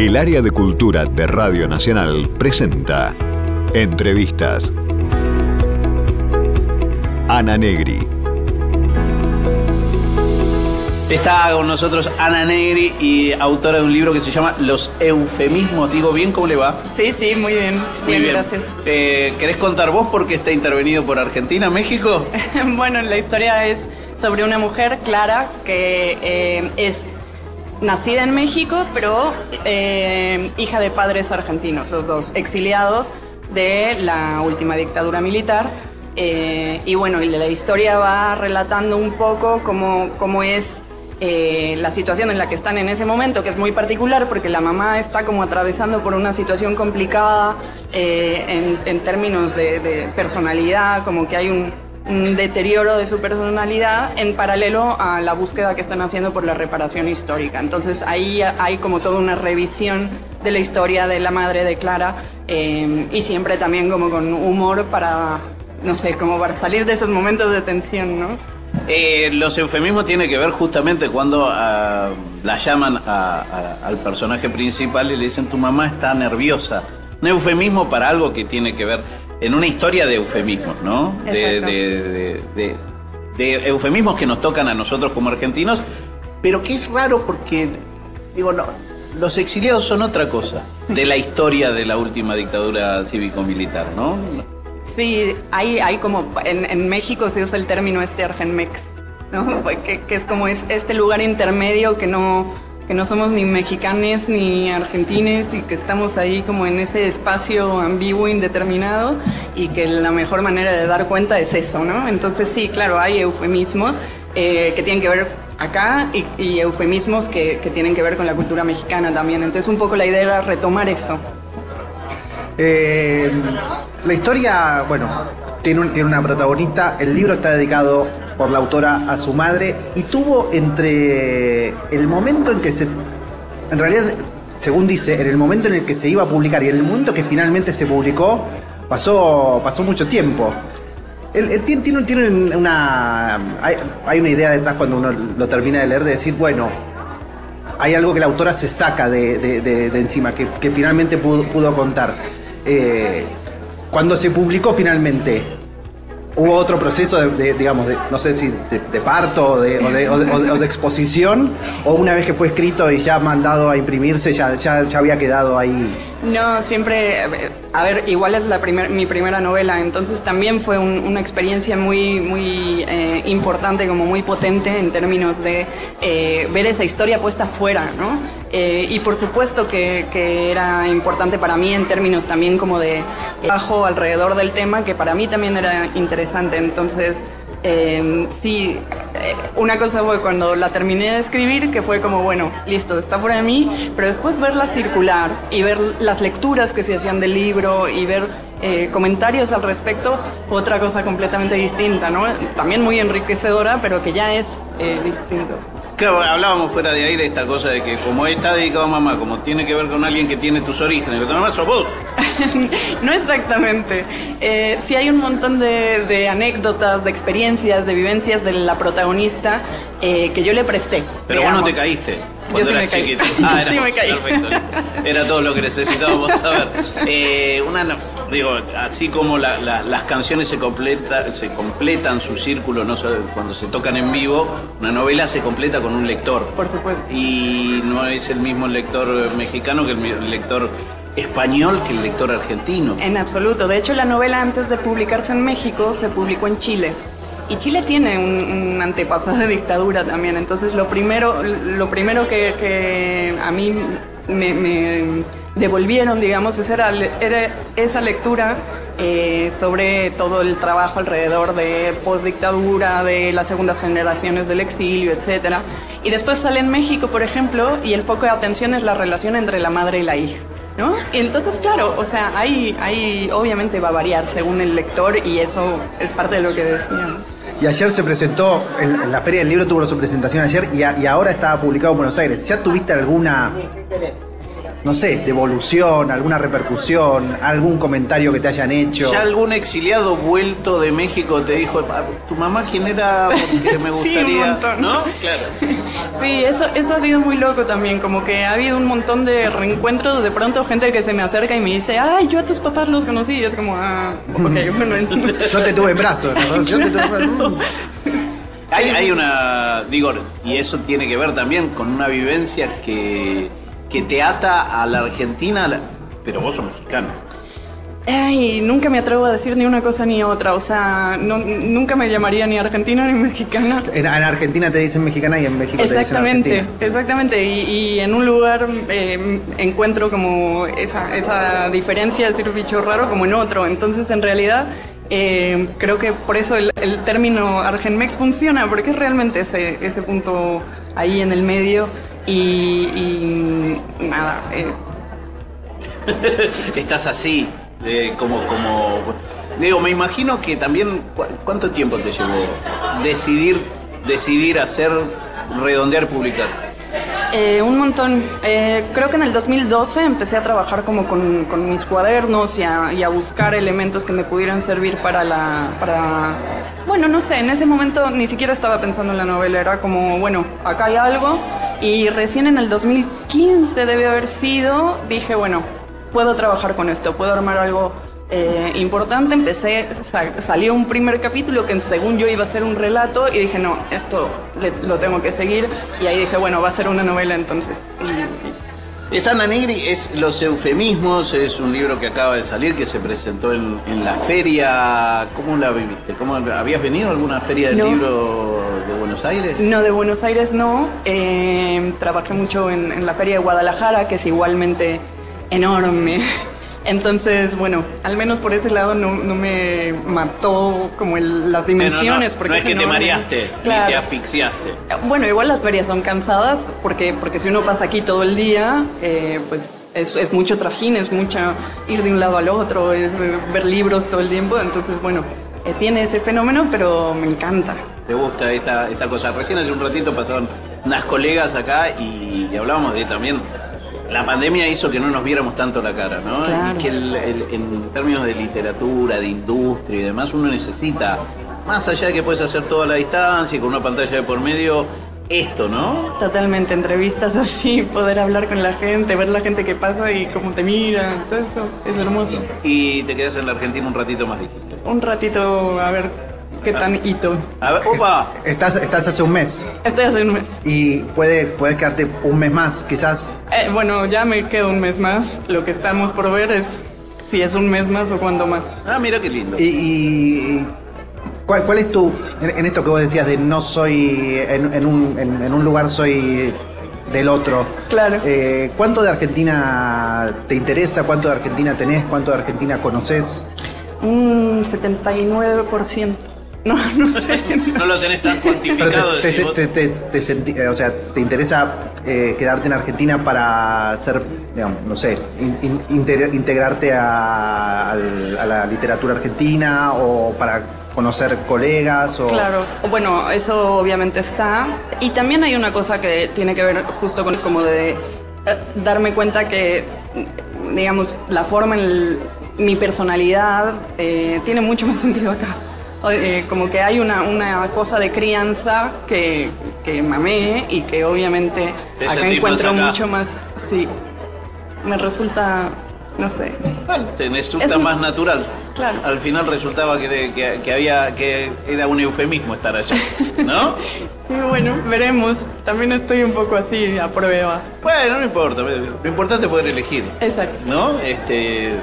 El área de cultura de Radio Nacional presenta Entrevistas. Ana Negri. Está con nosotros Ana Negri y autora de un libro que se llama Los eufemismos. Digo bien, ¿cómo le va? Sí, sí, muy bien. Muy bien, gracias. Eh, ¿Querés contar vos por qué está intervenido por Argentina, México? bueno, la historia es sobre una mujer, Clara, que eh, es nacida en México, pero eh, hija de padres argentinos, los dos exiliados de la última dictadura militar. y bueno, la historia va relatando un poco cómo, cómo es eh, la situación en la que están en ese momento, que es muy particular porque la mamá está como atravesando por una situación complicada eh, en, términos de, personalidad, como que hay un, deterioro de su personalidad en paralelo a la búsqueda que están haciendo por la reparación histórica. Entonces ahí hay como toda una revisión de la historia de la madre de Clara eh, y siempre también como con humor para, no sé, como para salir de esos momentos de tensión, ¿no? Eh, los eufemismos tienen que ver justamente cuando ah, la llaman al personaje principal y le dicen tu mamá está nerviosa. Un eufemismo para algo que tiene que ver en una historia de eufemismos, ¿no? De, de, eufemismos que nos tocan a nosotros como argentinos, pero que es raro porque, digo, no, los exiliados son otra cosa de la historia de la última dictadura cívico-militar, ¿no? Sí, hay, hay como, en, México se usa el término este Argenmex, ¿no? que, es como es este lugar intermedio que no, que no somos ni mexicanes ni argentines y que estamos ahí como en ese espacio ambiguo indeterminado y que la mejor manera de dar cuenta es eso, ¿no? Entonces sí, claro, hay eufemismos eh, que tienen que ver acá y, eufemismos que, tienen que ver con la cultura mexicana también. Entonces un poco la idea era retomar eso. Eh, la historia, bueno, tiene, tiene una protagonista. El libro está dedicado por la autora a su madre y tuvo entre el momento en que se. En realidad, según dice, en el momento en el que se iba a publicar y en el momento que finalmente se publicó, pasó, pasó mucho tiempo. Él, tiene, tiene, una. Hay, una idea detrás cuando uno lo termina de leer de decir, bueno, hay algo que la autora se saca de, encima, que, finalmente pudo contar. Eh, cuando se publicó finalmente, hubo otro proceso de, digamos, no sé si de, parto o de, o de, exposición, o una vez que fue escrito y ya mandado a imprimirse, ya, ya, ya había quedado ahí no, siempre, a ver, igual es la mi primera novela, entonces también fue una experiencia muy, muy eh, importante, como muy potente en términos de eh, ver esa historia puesta afuera, ¿no? Eh, y por supuesto que, que, era importante para mí en términos también como de bajo alrededor del tema, que para mí también era interesante, entonces... Eh, sí, eh, una cosa fue cuando la terminé de escribir, que fue como, bueno, listo, está fuera de mí, pero después verla circular y ver las lecturas que se hacían del libro y ver eh, comentarios al respecto, otra cosa completamente distinta, ¿no? También muy enriquecedora, pero que ya es eh, distinto. Claro, hablábamos fuera de aire esta cosa de que como está dedicado a mamá, como tiene que ver con alguien que tiene tus orígenes, que tu mamá sos vos. no exactamente. Eh, sí hay un montón de, anécdotas, de experiencias, de vivencias de la protagonista eh, que yo le presté. Pero vos no te caíste. Yo sí me caí. Ah, era, sí me caí. Perfecto. Era todo lo que necesitábamos saber. Eh, una, digo, así como las canciones se, completa, se completan su círculo no cuando se tocan en vivo, una novela se completa con un lector. Por supuesto. Y no es el mismo lector mexicano que el lector español que el lector argentino. En absoluto. De hecho, la novela antes de publicarse en México se publicó en Chile. Y Chile tiene un, antepasado de dictadura también. Entonces, lo primero, lo primero que, a mí me, devolvieron, digamos, era, era esa lectura eh, sobre todo el trabajo alrededor de postdictadura, de las segundas generaciones del exilio, etc. Y después sale en México, por ejemplo, y el foco de atención es la relación entre la madre y la hija. ¿no? Entonces, claro, o sea, hay, hay, obviamente va a variar según el lector y eso es parte de lo que decía. Y ayer se presentó, en, la Feria del Libro tuvo su presentación ayer y, ahora estaba publicado en Buenos Aires. ¿Ya tuviste alguna no sé, devolución, alguna repercusión, algún comentario que te hayan hecho. ¿Ya algún exiliado vuelto de México te dijo, "Ah, tu mamá quién era? Porque me Sí, un gustaría. montón. ¿No? Claro. Sí, eso, eso ha sido muy loco también, como que ha habido un montón de reencuentros, de pronto gente que se me acerca y me dice, ay, yo a tus papás los conocí, y es como, ah, ok, bueno, entonces... Yo te tuve en brazos, ¿no? Yo te tuve en brazos. Hay, hay una, digo, y eso tiene que ver también con una vivencia que, que te ata a la Argentina, a la- pero vos sos mexicano. Ay, nunca me atrevo a decir ni una cosa ni otra, o sea, no- nunca me llamaría ni argentina ni mexicana. En, en Argentina te dicen mexicana y en México te dicen Exactamente, argentina. exactamente. Y, y en un lugar eh, encuentro como esa, esa diferencia de ser bicho raro como en otro. Entonces, en realidad, eh, creo que por eso el, el término Argenmex funciona, porque es realmente ese, ese punto ahí en el medio. Y, y nada, eh, Estás así, como, como. Digo, me imagino que también. ¿cu- ¿Cuánto tiempo te llevó decidir, decidir hacer, redondear, publicar? Eh, un montón. Eh, creo que en el 2012 empecé a trabajar como con, con mis cuadernos y a, y a buscar elementos que me pudieran servir para la... Para... Bueno, no sé, en ese momento ni siquiera estaba pensando en la novela, era como, bueno, acá hay algo. Y recién en el 2015 debe haber sido, dije, bueno, puedo trabajar con esto, puedo armar algo eh, importante. Empecé, sa- salió un primer capítulo que según yo iba a ser un relato y dije, no, esto le- lo tengo que seguir. Y ahí dije, bueno, va a ser una novela entonces. Es Ana Negri, es Los Eufemismos, es un libro que acaba de salir, que se presentó en, en la feria. ¿Cómo la viviste? ¿Cómo, ¿Habías venido a alguna feria del No. libro de Buenos Aires? No, de Buenos Aires no. Eh, trabajé mucho en, en la Feria de Guadalajara, que es igualmente enorme. Entonces, bueno, al menos por ese lado no, no me mató como el- las Eh, no, no, dimensiones. porque no es que te mareaste, ni Claro. te asfixiaste. Bueno, igual las ferias son cansadas porque, porque si uno pasa aquí todo el día, eh, pues es, es mucho trajín, es mucha ir de un lado al otro, es ver libros todo el tiempo. Entonces, bueno, eh, tiene ese fenómeno, pero me encanta. ¿Te gusta esta, esta cosa? Recién hace un ratito pasaron unas colegas acá y, y hablábamos de también. La pandemia hizo que no nos viéramos tanto la cara, ¿no? Claro. Y que el- el- en términos de literatura, de industria y demás, uno necesita, más allá de que puedes hacer toda la distancia y con una pantalla de por medio, esto, ¿no? Totalmente, entrevistas así, poder hablar con la gente, ver la gente que pasa y cómo te mira, todo eso es hermoso. Y te quedas en la Argentina un ratito más, dijiste. Un ratito a ver qué tan hito. A ver, opa, Estás, estás hace un mes Estoy hace un mes. y puede, puedes quedarte un mes más, quizás. Eh, bueno, ya me quedo un mes más. Lo que estamos por ver es si es un mes más o cuándo más. ah, mira qué lindo. Y, y- ¿cuál, cuál es tu, en, en esto que vos decías de no soy, en, en un, en- en un lugar soy del otro? Claro. Eh, ¿Cuánto de Argentina te interesa? ¿Cuánto de Argentina tenés? ¿Cuánto de Argentina conoces? Un 79%. No, no sé. No lo tenés tan Pero cuantificado. te, te- te- te senti- eh, o sea, ¿te interesa eh, quedarte en Argentina para ser, digamos, no sé, in- in- inter- integrarte a, al- a la literatura argentina o para conocer colegas? O... Claro, bueno, eso obviamente está. Y también hay una cosa que tiene que ver justo con como de eh, darme cuenta que, digamos, la forma en el- mi personalidad eh, tiene mucho más sentido acá. Eh, como que hay una, una cosa de crianza que, que mamé y que obviamente Te acá encuentro acá. mucho más, sí, me resulta, no sé, Bueno, te resulta un- más natural. Claro. Al final resultaba que, que- que había que era un eufemismo estar allá, ¿no? Bueno, veremos. También estoy un poco así a prueba. bueno, no importa. Lo importante es poder elegir, Exacto. ¿no? Este,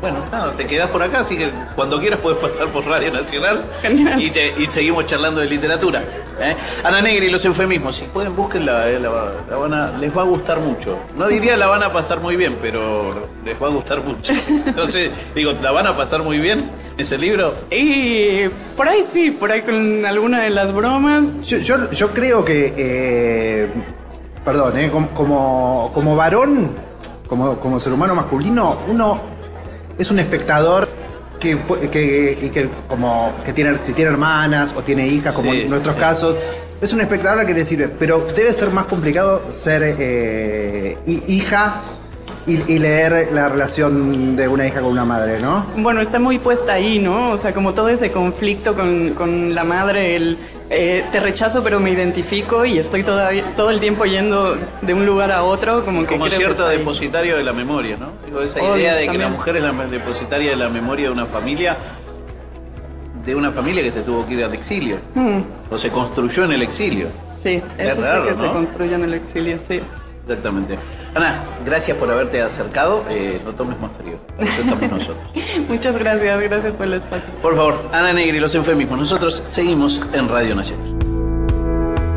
bueno, nada, te quedás por acá, así que cuando quieras puedes pasar por Radio Nacional Genial. y, te- y seguimos charlando de literatura. ¿eh? Ana Negri, los eufemismos, si pueden búsquenla, eh, la, la van a- les va a gustar mucho. No diría la van a pasar muy bien, pero les va a gustar mucho. Entonces, digo, ¿la van a pasar muy bien ese libro? Y por ahí sí, por ahí con alguna de las bromas. Yo, yo, yo creo que, eh, perdón, eh, como, como, como varón, como, como ser humano masculino, uno es un espectador que, que, como que tiene, si tiene hermanas o tiene hijas, como Sí, en nuestros sí. casos, es un espectador al que le sirve, pero debe ser más complicado ser eh, hi- hija y, y leer la relación de una hija con una madre, ¿no? Bueno, está muy puesta ahí, ¿no? O sea, como todo ese conflicto con, con la madre, el eh, te rechazo pero me identifico y estoy todavía, todo el tiempo yendo de un lugar a otro, como que... Como creo que cierto ahí. depositario de la memoria, ¿no? Digo, esa Obvio, idea de que también. la mujer es la depositaria de la memoria de una familia, de una familia que se tuvo que ir al exilio, Mm, o se construyó en el exilio. sí, Es eso raro, sí que ¿no? se construye en el exilio, sí. Exactamente. Ana, gracias por haberte acercado. Eh, no tomes más frío. Para Eso estamos nosotros. Muchas gracias, gracias por el espacio. Por favor, Ana Negri, los eufemismos. Nosotros seguimos en Radio Nacional.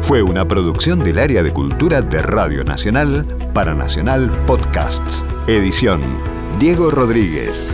Fue una producción del área de cultura de Radio Nacional para Nacional Podcasts. Edición Diego Rodríguez.